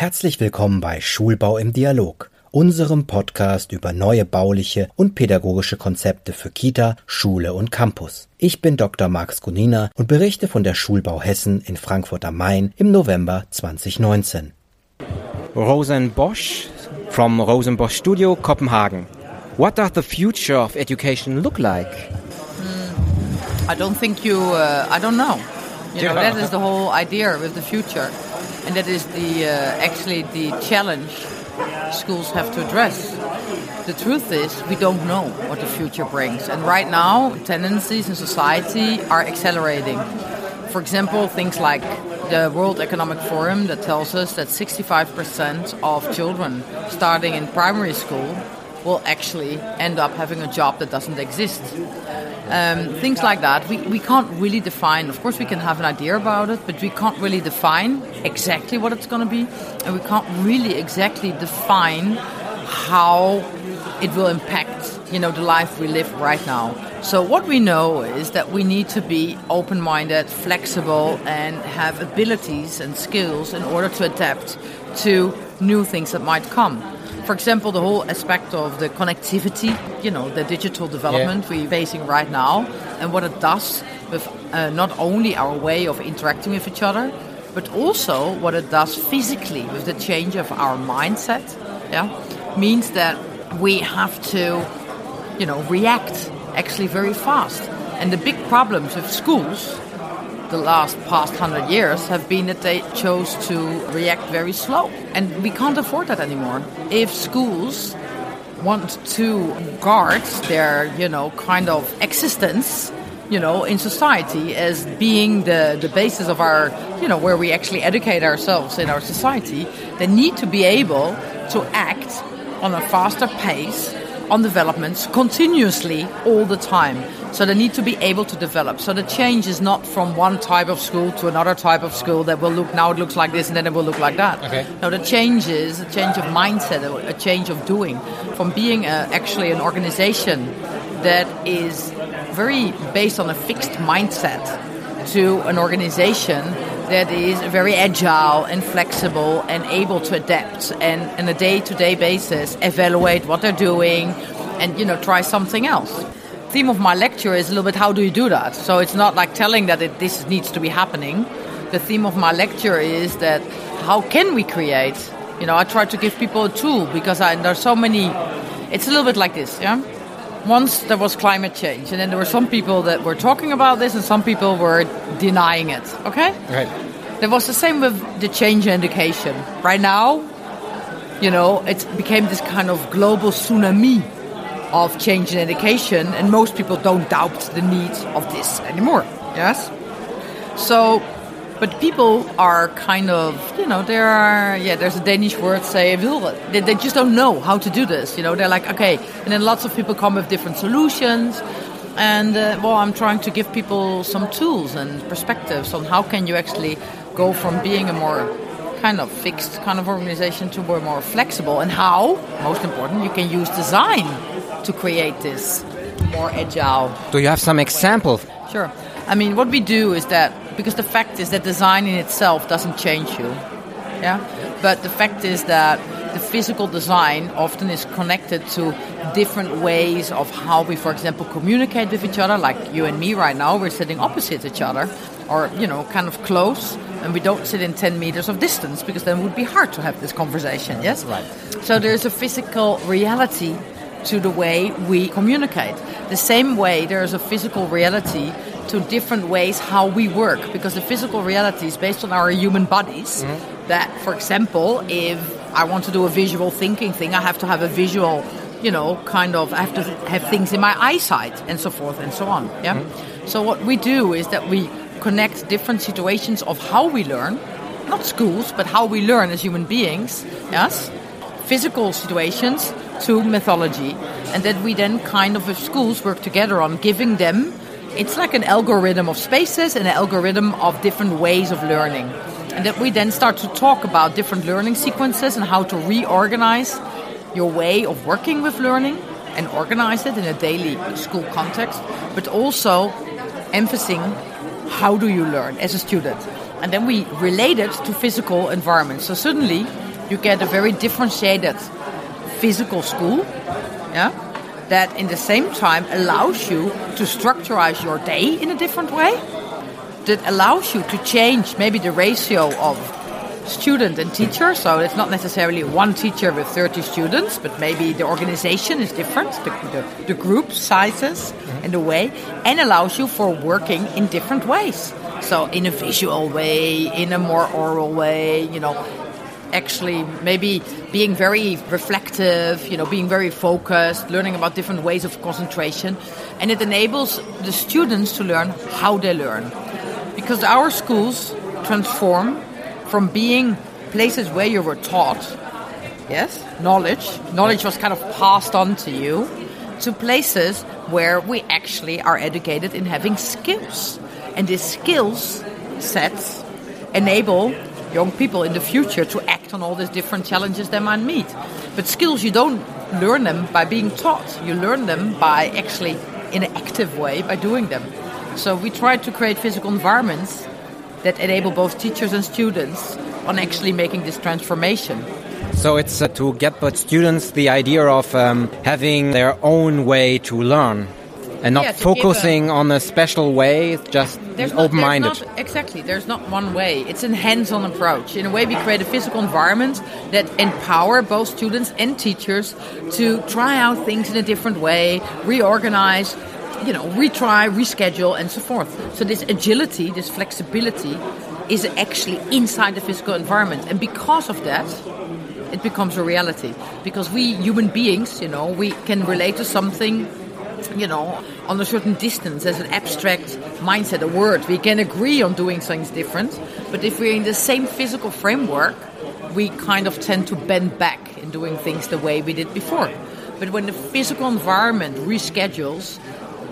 Herzlich willkommen bei Schulbau im Dialog, unserem Podcast über neue bauliche und pädagogische Konzepte für Kita, Schule und Campus. Ich bin Dr. Max Gunina und berichte von der Schulbau Hessen in Frankfurt am Main im November 2019. Rosen Bosch from Rosen Bosch Studio, Copenhagen. What does the future of education look like? I don't think you. Uh, I don't know. You know that is the whole idea with the future, and that is the uh, actually the challenge schools have to address. The truth is, we don't know what the future brings, and right now, tendencies in society are accelerating. For example, things like the World Economic Forum that tells us that 65% of children starting in primary school will actually end up having a job that doesn't exist. Um, things like that, we, we can't really define. Of course, we can have an idea about it, but we can't really define exactly what it's going to be, and we can't really exactly define how it will impact, you know, the life we live right now. So what we know is that we need to be open-minded, flexible, and have abilities and skills in order to adapt to new things that might come for example, the whole aspect of the connectivity, you know, the digital development yeah. we're facing right now, and what it does with uh, not only our way of interacting with each other, but also what it does physically with the change of our mindset. Yeah, means that we have to, you know, react actually very fast. And the big problems with schools the last past hundred years have been that they chose to react very slow. And we can't afford that anymore. If schools want to guard their, you know, kind of existence, you know, in society as being the, the basis of our, you know, where we actually educate ourselves in our society, they need to be able to act on a faster pace on developments continuously all the time. So they need to be able to develop. So the change is not from one type of school to another type of school that will look now it looks like this and then it will look like that. Okay. No, the change is a change of mindset, a change of doing, from being a, actually an organization that is very based on a fixed mindset to an organization that is very agile and flexible and able to adapt and on a day-to-day basis evaluate what they're doing and you know try something else theme of my lecture is a little bit how do you do that so it's not like telling that it, this needs to be happening the theme of my lecture is that how can we create you know i try to give people a tool because I, there's so many it's a little bit like this yeah once there was climate change, and then there were some people that were talking about this, and some people were denying it. Okay. Right. There was the same with the change in education. Right now, you know, it became this kind of global tsunami of change in education, and most people don't doubt the need of this anymore. Yes. So but people are kind of, you know, there are, yeah, there's a Danish word, say, they, they just don't know how to do this. You know, they're like, okay. And then lots of people come with different solutions. And, uh, well, I'm trying to give people some tools and perspectives on how can you actually go from being a more kind of fixed kind of organization to a more flexible and how, most important, you can use design to create this more agile. Do you have some example? Sure. I mean, what we do is that because the fact is that design in itself doesn't change you, yeah. But the fact is that the physical design often is connected to different ways of how we, for example, communicate with each other. Like you and me right now, we're sitting opposite each other, or you know, kind of close, and we don't sit in ten meters of distance because then it would be hard to have this conversation. Yes, right. So there's a physical reality to the way we communicate. The same way there is a physical reality to different ways how we work because the physical reality is based on our human bodies. Mm-hmm. That, for example, if I want to do a visual thinking thing, I have to have a visual, you know, kind of, I have to have things in my eyesight and so forth and so on. Yeah. Mm-hmm. So, what we do is that we connect different situations of how we learn, not schools, but how we learn as human beings, yes, physical situations to mythology, and that we then kind of, with schools, work together on giving them it's like an algorithm of spaces and an algorithm of different ways of learning. And that we then start to talk about different learning sequences and how to reorganize your way of working with learning and organize it in a daily school context, but also emphasizing how do you learn as a student. And then we relate it to physical environments. So suddenly you get a very differentiated physical school, yeah, that in the same time allows you to structurize your day in a different way, that allows you to change maybe the ratio of student and teacher. So it's not necessarily one teacher with 30 students, but maybe the organization is different, the, the, the group sizes mm-hmm. and the way, and allows you for working in different ways. So in a visual way, in a more oral way, you know, actually maybe being very reflective, you know, being very focused, learning about different ways of concentration, and it enables the students to learn how they learn. Because our schools transform from being places where you were taught, yes, knowledge, knowledge was kind of passed on to you, to places where we actually are educated in having skills. And these skills sets enable young people in the future to act on all these different challenges they might meet. But skills, you don't learn them by being taught. You learn them by actually, in an active way, by doing them. So we try to create physical environments that enable both teachers and students on actually making this transformation. So it's uh, to get the students the idea of um, having their own way to learn and not Yeah, focusing on a special way, just There's open-minded. there's not- exactly. There's not one way. It's a hands-on approach. In a way, we create a physical environment that empower both students and teachers to try out things in a different way, reorganize, you know, retry, reschedule, and so forth. So this agility, this flexibility, is actually inside the physical environment, and because of that, it becomes a reality. Because we human beings, you know, we can relate to something you know, on a certain distance as an abstract mindset, a word. We can agree on doing things different, but if we're in the same physical framework, we kind of tend to bend back in doing things the way we did before. But when the physical environment reschedules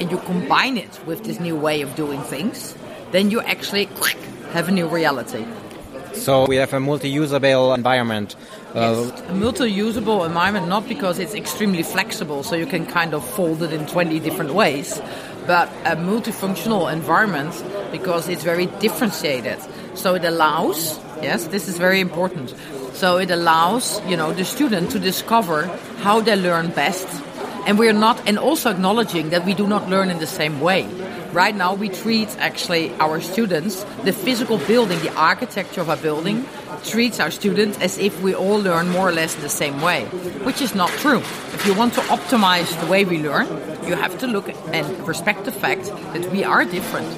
and you combine it with this new way of doing things, then you actually have a new reality. So we have a multi-usable environment. Uh, a multi-usable environment, not because it's extremely flexible, so you can kind of fold it in 20 different ways, but a multifunctional environment because it's very differentiated. So it allows, yes, this is very important. So it allows, you know, the student to discover how they learn best. And we're not, and also acknowledging that we do not learn in the same way. Right now, we treat actually our students, the physical building, the architecture of our building, treats our students as if we all learn more or less the same way, which is not true. If you want to optimize the way we learn, you have to look and respect the fact that we are different.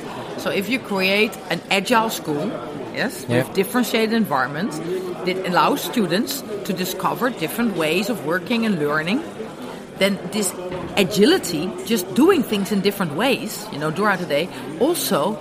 So if you create an agile school, yes, Yeah. with differentiated environments that allows students to discover different ways of working and learning, then this agility, just doing things in different ways, you know, throughout the day, also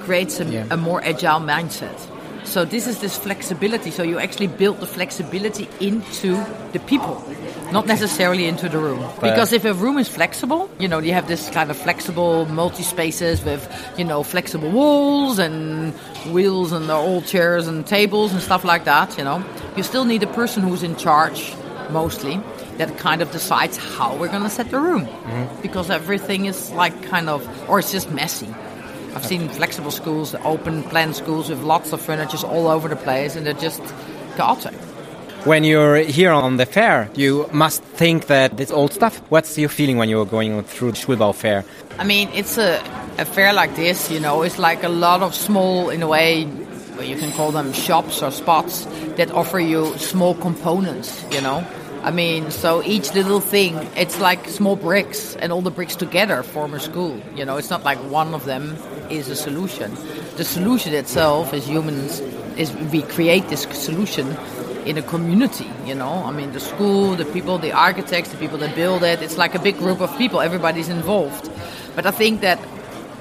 creates a, Yeah. a more agile mindset. So this is this flexibility. So you actually build the flexibility into the people, not necessarily into the room. Because if a room is flexible, you know, you have this kind of flexible multi-spaces with, you know, flexible walls and wheels and the old chairs and tables and stuff like that, you know. You still need a person who's in charge, mostly, that kind of decides how we're going to set the room. Mm-hmm. Because everything is like kind of, or it's just messy. I've seen flexible schools, open plan schools with lots of furniture all over the place, and they're just chaotic. when you're here on the fair, you must think that it's old stuff. What's your feeling when you're going through the Schulbau fair? I mean, it's a, a fair like this, you know, it's like a lot of small, in a way, well, you can call them shops or spots that offer you small components, you know. I mean, so each little thing, it's like small bricks, and all the bricks together form a school. You know, it's not like one of them is a solution. The solution itself, as humans, is we create this solution in a community, you know. I mean, the school, the people, the architects, the people that build it, it's like a big group of people, everybody's involved. But I think that,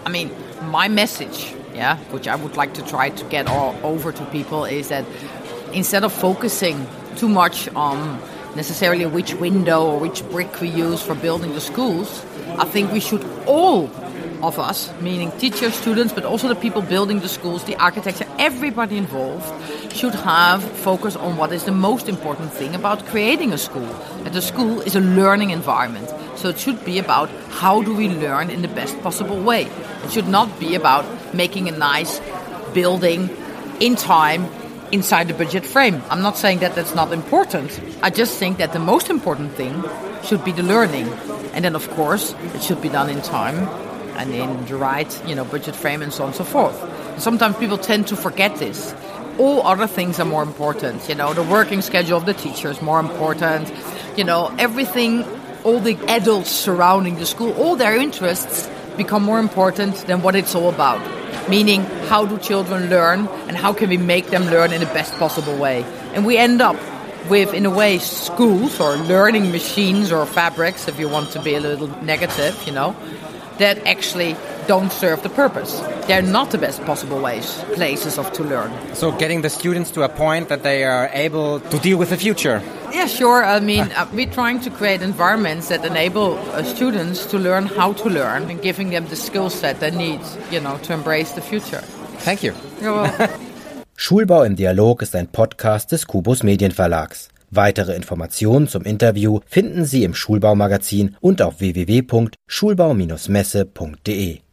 I mean, my message, yeah, which I would like to try to get all over to people is that instead of focusing too much on necessarily which window or which brick we use for building the schools, I think we should all of us, meaning teachers, students, but also the people building the schools, the architecture, everybody involved, should have focus on what is the most important thing about creating a school. And the school is a learning environment. So it should be about how do we learn in the best possible way. It should not be about making a nice building in time inside the budget frame. I'm not saying that that's not important. I just think that the most important thing should be the learning. And then, of course, it should be done in time and in the right, you know, budget frame and so on and so forth. Sometimes people tend to forget this. All other things are more important. You know, the working schedule of the teacher is more important. You know, everything, all the adults surrounding the school, all their interests become more important than what it's all about meaning how do children learn and how can we make them learn in the best possible way. And we end up with, in a way, schools or learning machines or fabrics, if you want to be a little negative, you know, that actually don't serve the purpose. They're not the best possible ways, places of to learn. So getting the students to a point that they are able to deal with the future. Yeah, sure. I mean, uh, we're trying to create environments that enable uh, students to learn how to learn and giving them the skill set they need, you know, to embrace the future. Thank you. You're welcome. Schulbau im Dialog ist ein Podcast des Kubus Medienverlags. Weitere Informationen zum Interview finden Sie im Schulbaumagazin und auf www.schulbau-messe.de.